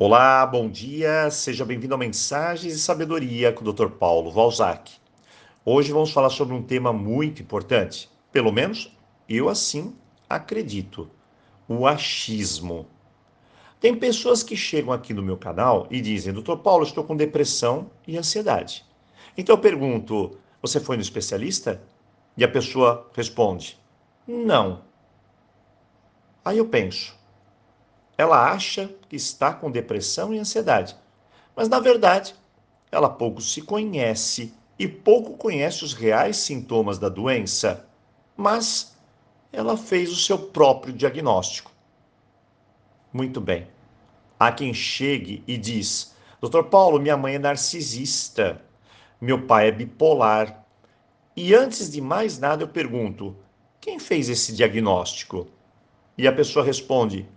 Olá, bom dia, seja bem-vindo a Mensagens e Sabedoria com o Dr. Paulo Valzac. Hoje vamos falar sobre um tema muito importante, pelo menos eu assim acredito: o achismo. Tem pessoas que chegam aqui no meu canal e dizem: Dr. Paulo, estou com depressão e ansiedade. Então eu pergunto: você foi no especialista? E a pessoa responde: não. Aí eu penso: ela acha que está com depressão e ansiedade, mas na verdade ela pouco se conhece e pouco conhece os reais sintomas da doença, mas ela fez o seu próprio diagnóstico. Muito bem. Há quem chegue e diz: Doutor Paulo, minha mãe é narcisista, meu pai é bipolar. E antes de mais nada eu pergunto: quem fez esse diagnóstico? E a pessoa responde: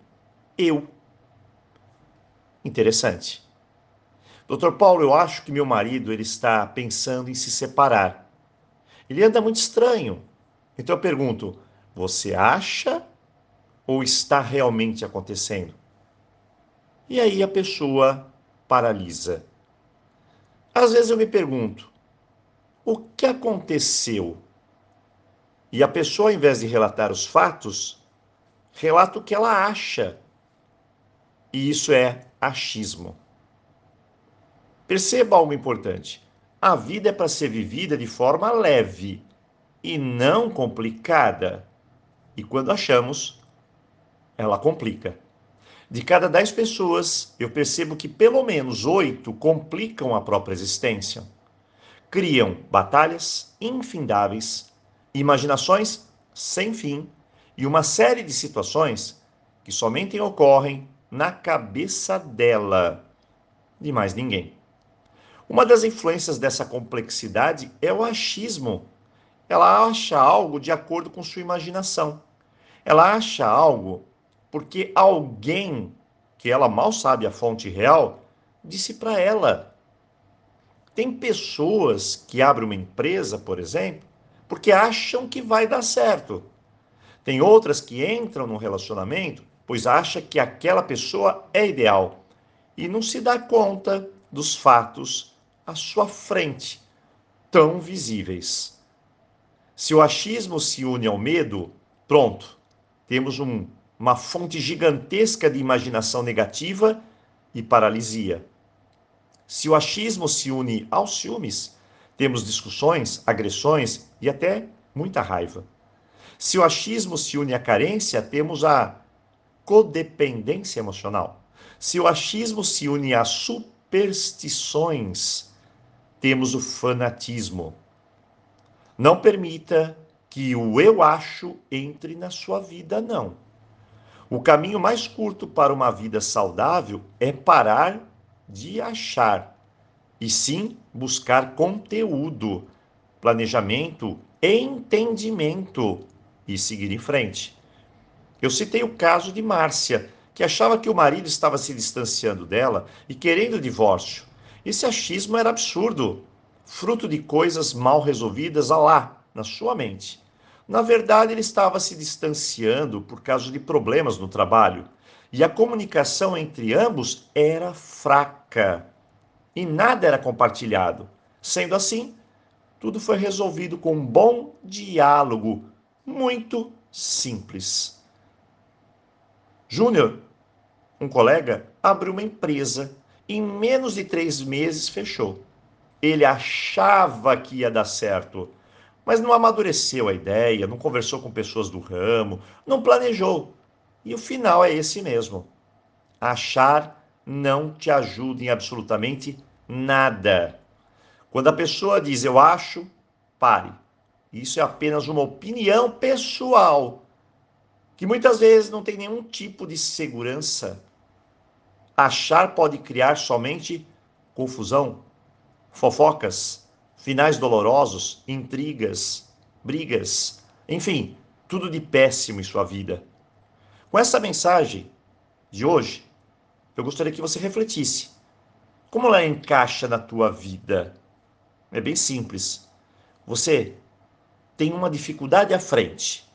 eu. Interessante. Doutor Paulo, eu acho que meu marido ele está pensando em se separar. Ele anda muito estranho. Então eu pergunto: você acha ou está realmente acontecendo? E aí a pessoa paralisa. Às vezes eu me pergunto: o que aconteceu? E a pessoa, ao invés de relatar os fatos, relata o que ela acha e isso é achismo. Perceba algo importante. A vida é para ser vivida de forma leve e não complicada. E quando achamos, ela complica. De cada dez pessoas, eu percebo que pelo menos oito complicam a própria existência. Criam batalhas infindáveis, imaginações sem fim e uma série de situações que somente ocorrem na cabeça dela, de mais ninguém. Uma das influências dessa complexidade é o achismo. Ela acha algo de acordo com sua imaginação. Ela acha algo porque alguém, que ela mal sabe a fonte real, disse para ela. Tem pessoas que abrem uma empresa, por exemplo, porque acham que vai dar certo. Tem outras que entram num relacionamento pois acha que aquela pessoa é ideal e não se dá conta dos fatos à sua frente, tão visíveis. Se o achismo se une ao medo, pronto, temos um, uma fonte gigantesca de imaginação negativa e paralisia. Se o achismo se une aos ciúmes, temos discussões, agressões e até muita raiva. Se o achismo se une à carência, temos a codependência emocional. Se o achismo se une às superstições, temos o fanatismo. Não permita que o eu acho entre na sua vida, não. O caminho mais curto para uma vida saudável é parar de achar e sim buscar conteúdo, planejamento, entendimento e seguir em frente. Eu citei o caso de Márcia, que achava que o marido estava se distanciando dela e querendo o divórcio. Esse achismo era absurdo, fruto de coisas mal resolvidas lá, na sua mente. Na verdade, ele estava se distanciando por causa de problemas no trabalho e a comunicação entre ambos era fraca e nada era compartilhado. Sendo assim, tudo foi resolvido com um bom diálogo, muito simples. Júnior, um colega, abriu uma empresa. Em menos de três meses fechou. Ele achava que ia dar certo, mas não amadureceu a ideia, não conversou com pessoas do ramo, não planejou. E o final é esse mesmo. Achar não te ajuda em absolutamente nada. Quando a pessoa diz eu acho, pare. Isso é apenas uma opinião pessoal que muitas vezes não tem nenhum tipo de segurança. Achar pode criar somente confusão, fofocas, finais dolorosos, intrigas, brigas, enfim, tudo de péssimo em sua vida. Com essa mensagem de hoje, eu gostaria que você refletisse. Como ela encaixa na tua vida? É bem simples. Você tem uma dificuldade à frente.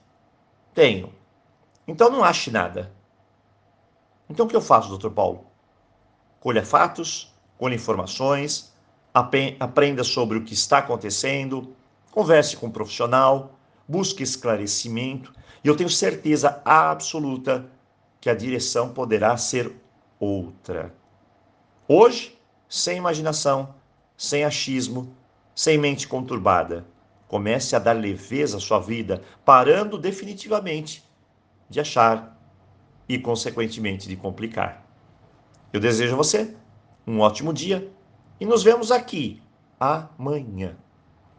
Tenho. Então não ache nada. Então o que eu faço, doutor Paulo? Colha fatos, colha informações, aprenda sobre o que está acontecendo, converse com um profissional, busque esclarecimento, e eu tenho certeza absoluta que a direção poderá ser outra. Hoje, sem imaginação, sem achismo, sem mente conturbada, comece a dar leveza à sua vida, parando definitivamente de achar e, consequentemente, de complicar. Eu desejo a você um ótimo dia e nos vemos aqui amanhã.